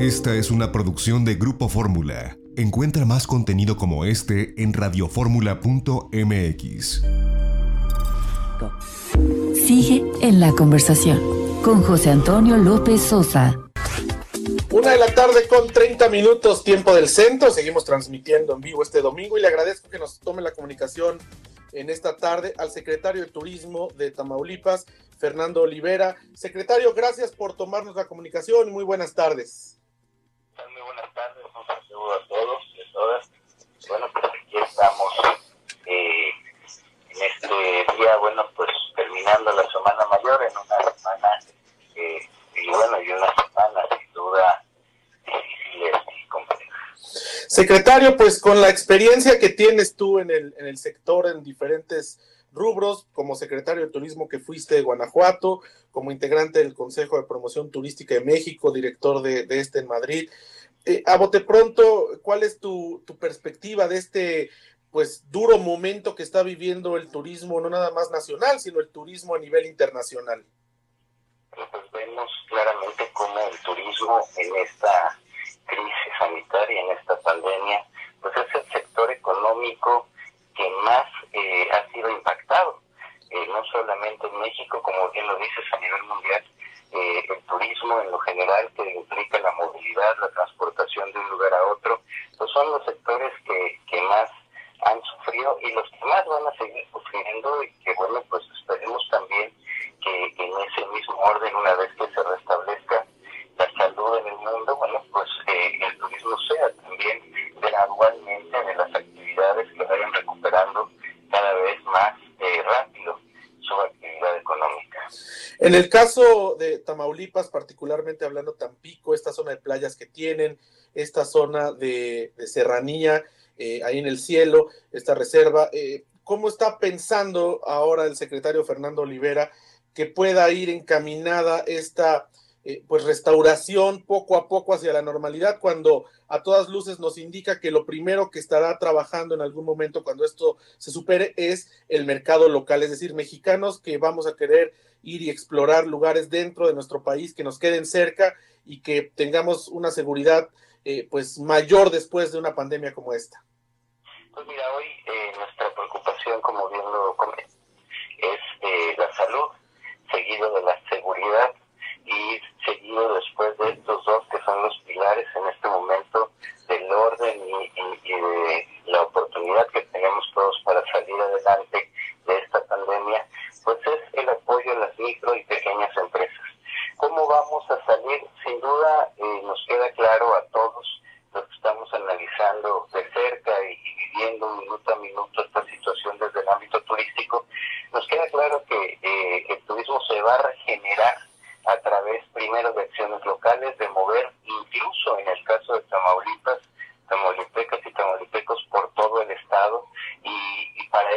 Esta es una producción de Grupo Fórmula. Encuentra más contenido como este en radioformula.mx. Sigue en la conversación con José Antonio López Sosa. Una de la tarde con 30 minutos, tiempo del centro. Seguimos transmitiendo en vivo este domingo y le agradezco que nos tome la comunicación en esta tarde al secretario de Turismo de Tamaulipas, Fernando Olivera. Secretario, gracias por tomarnos la comunicación y muy buenas tardes. Muy buenas tardes, un saludo a todos y a Bueno, pues aquí estamos eh, en este día, bueno, pues terminando la semana mayor, en una semana, eh, y bueno, y una semana sin duda y compleja. Secretario, pues con la experiencia que tienes tú en el, en el sector, en diferentes rubros, como secretario de Turismo que fuiste de Guanajuato, como integrante del Consejo de Promoción Turística de México, director de este en Madrid. Eh, a bote pronto, ¿cuál es tu, tu, perspectiva de este pues duro momento que está viviendo el turismo, no nada más nacional, sino el turismo a nivel internacional? Pues vemos claramente cómo el turismo en esta crisis sanitaria, en esta pandemia, pues es el sector económico que más eh, ha sido impactado, eh, no solamente en México, como bien lo dices, a nivel mundial, eh, el turismo en lo general, que implica la movilidad, la transportación de un lugar a otro, pues son los sectores que, que más han sufrido y los que más van a seguir sufriendo y que bueno, pues esperemos también que, que en ese mismo orden, una vez que se restablezca la salud en el mundo, bueno, pues eh, el turismo sea también gradualmente de las actividades que vayan recuperando cada vez más eh, rápido su actividad económica. En el caso de Tamaulipas, particularmente hablando Tampico, esta zona de playas que tienen, esta zona de, de serranía, eh, ahí en el cielo, esta reserva, eh, ¿cómo está pensando ahora el secretario Fernando Olivera que pueda ir encaminada esta eh, pues restauración poco a poco hacia la normalidad cuando a todas luces nos indica que lo primero que estará trabajando en algún momento cuando esto se supere es el mercado local, es decir, mexicanos que vamos a querer ir y explorar lugares dentro de nuestro país que nos queden cerca y que tengamos una seguridad eh, pues mayor después de una pandemia como esta. Pues mira, hoy eh, nuestra preocupación, como bien lo comenté, es eh, la salud, seguido de la seguridad y seguido después de estos dos que son los pilares en este momento del orden y, y, y, de la oportunidad que tenemos todos para salir adelante de esta pandemia, pues es el apoyo a las micro y pequeñas empresas. ¿Cómo vamos a salir? Sin duda eh, nos queda claro a todos los que estamos analizando de cerca y, y viviendo minuto a minuto esta situación desde el ámbito turístico, nos queda claro que eh, el turismo se va a regenerar a través primero de acciones locales, de mover incluso en el caso de Tamaulipas, tamaulipecas y tamaulipecos por todo el estado y, y para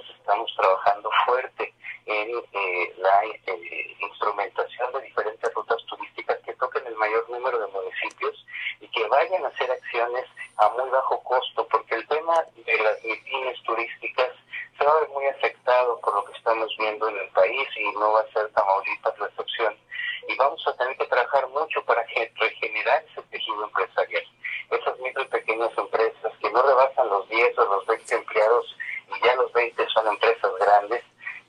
pues estamos trabajando fuerte en eh, la eh, instrumentación de diferentes rutas turísticas que toquen el mayor número de municipios y que vayan a hacer acciones a muy bajo costo, porque el tema de las mitines turísticas se va a ver muy afectado por lo que estamos viendo en el país y no va a ser Tamaulipas la excepción. Y vamos a tener que trabajar mucho para regenerar ese tejido empresarial. Esas micro y pequeñas empresas que no rebasan los 10 o los 20 empleados y ya los 20 son empresas grandes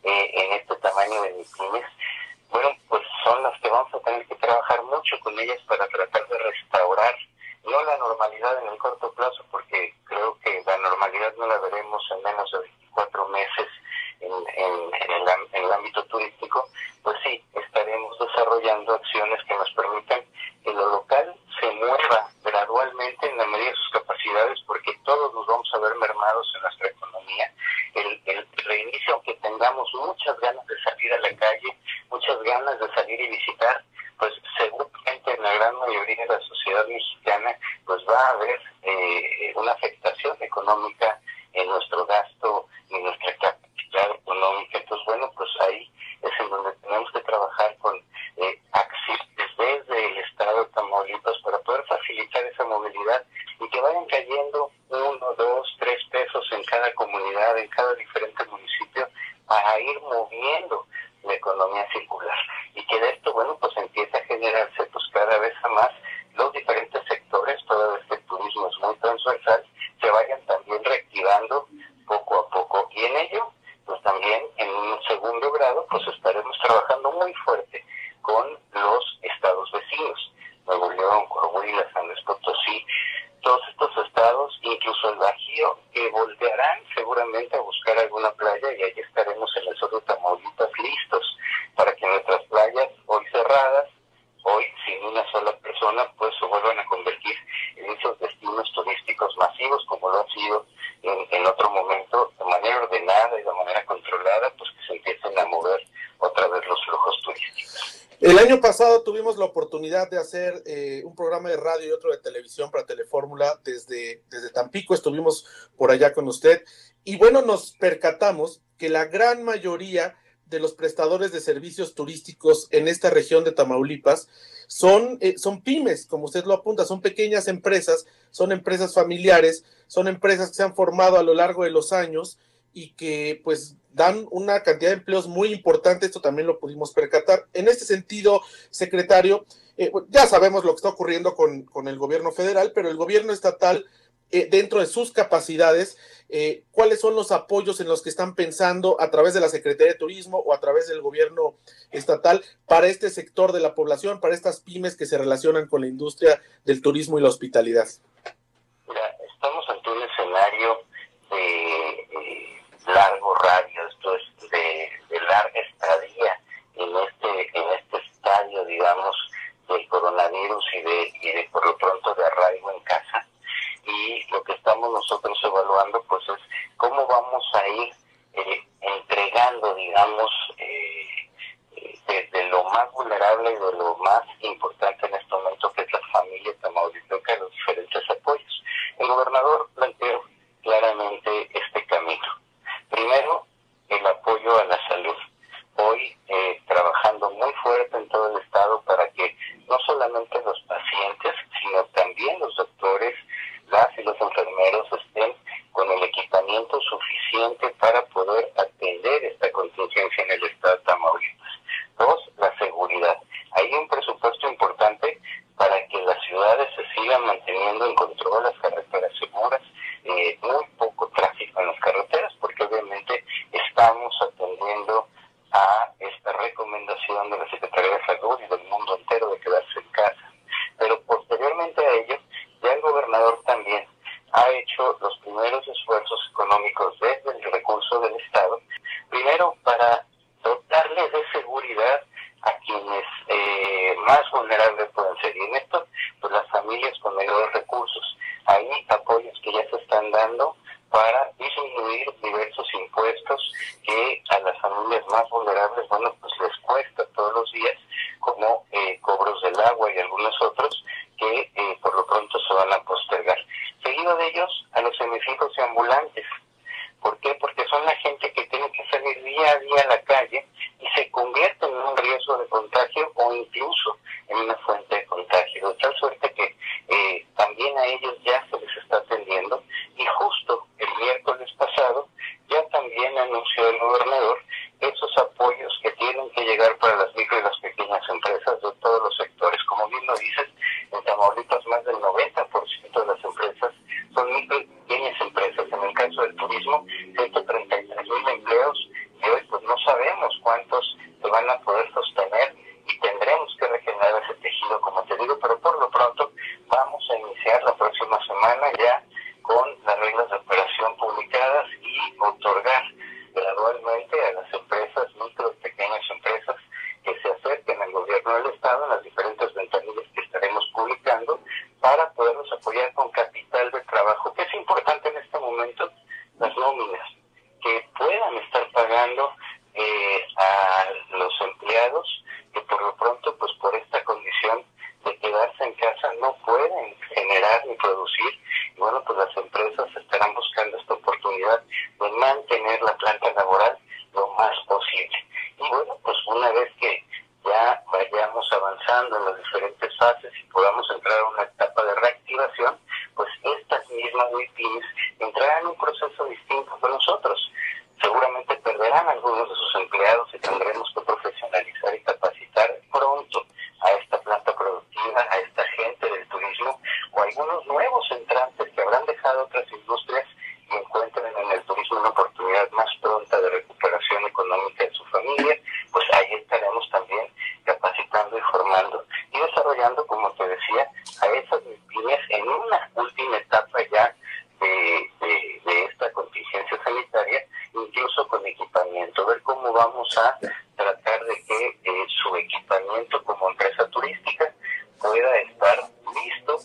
eh, en este tamaño de mitines, bueno, pues son las que vamos a tener que trabajar mucho con ellas para tratar de restaurar no la normalidad en el corto plazo, porque creo que la normalidad no la veremos en menos de 24 meses en, en, en el ámbito turístico, pues sí, estaremos desarrollando acciones que nos permitan que lo local se mueva gradualmente en la medida de sus capacidades, porque todos nos vamos a ver mermados en nuestra economía. El, el reinicio, aunque tengamos muchas ganas de salir a la calle, muchas ganas de salir y visitar, pues seguramente en la de la sociedad mexicana pues va a haber eh, una afectación económica en nuestro gasto en nuestra capacidad económica. Entonces, bueno, pues ahí es en donde tenemos que trabajar con eh, acciones desde el Estado de Tamaulipas para poder facilitar esa movilidad y que vayan cayendo uno, dos, tres pesos en cada comunidad, en cada diferente municipio, para ir moviendo la economía circular y que de esto, bueno, pues empieza a generarse El año pasado tuvimos la oportunidad de hacer eh, un programa de radio y otro de televisión para Telefórmula desde, desde Tampico, estuvimos por allá con usted. Y bueno, nos percatamos que la gran mayoría de los prestadores de servicios turísticos en esta región de Tamaulipas son, eh, son pymes, como usted lo apunta, son pequeñas empresas, son empresas familiares, son empresas que se han formado a lo largo de los años y que pues dan una cantidad de empleos muy importante, esto también lo pudimos percatar. En este sentido, secretario, eh, ya sabemos lo que está ocurriendo con, con, el gobierno federal, pero el gobierno estatal, eh, dentro de sus capacidades, eh, cuáles son los apoyos en los que están pensando a través de la Secretaría de Turismo o a través del gobierno estatal para este sector de la población, para estas pymes que se relacionan con la industria del turismo y la hospitalidad. evaluando, pues es cómo vamos a ir sigan manteniendo en control las carreteras seguras. Eh, mecánicos y ambulantes. ¿Por qué? Porque son la gente que tiene que salir día a día a la calle y se convierten en un riesgo de contagio o incluso en una fuente de contagio. De tal suerte que eh, también a ellos ya se les está atendiendo y justo el miércoles pasado ya también anunció el gobernador eh, a los empleados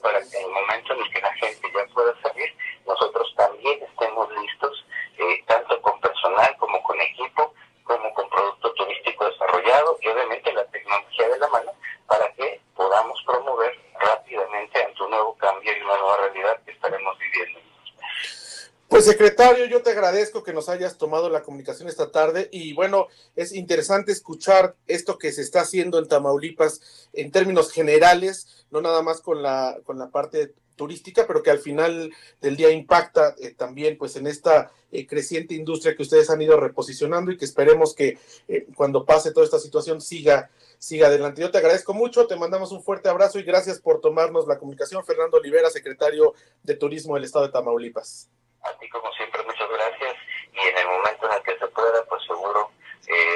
para que en el momento en el que ya pueda salir, nosotros también estemos listos, eh, tanto con personal como con equipo, como con producto turístico desarrollado y obviamente la tecnología de la mano para que podamos promover rápidamente ante un nuevo cambio y una nueva realidad que estaremos viviendo. Pues secretario, yo te agradezco que nos hayas tomado la comunicación esta tarde y bueno, es interesante escuchar esto que se está haciendo en Tamaulipas en términos generales, no nada más con la, con la parte turística, pero que al final del día impacta eh, también pues en esta eh, creciente industria que ustedes han ido reposicionando y que esperemos que eh, cuando pase toda esta situación siga, siga adelante. Yo te agradezco mucho, te mandamos un fuerte abrazo y gracias por tomarnos la comunicación. Fernando Olivera, secretario de Turismo del Estado de Tamaulipas. A ti como siempre muchas gracias y en el momento en el que se pueda pues seguro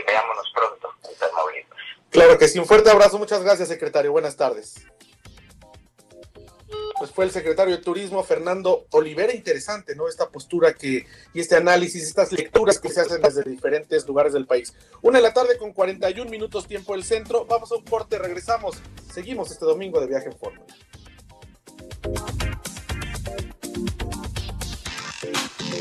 veámonos pronto en Tamaulipas. Claro que sí, un fuerte abrazo, muchas gracias secretario, buenas tardes pues fue el secretario de Turismo, Fernando Olivera. Interesante, ¿no? Esta postura que, y este análisis, estas lecturas que se hacen desde diferentes lugares del país. Una de la tarde con 41 minutos tiempo del centro. Vamos a un corte, regresamos. Seguimos este domingo de viaje en Fórmula.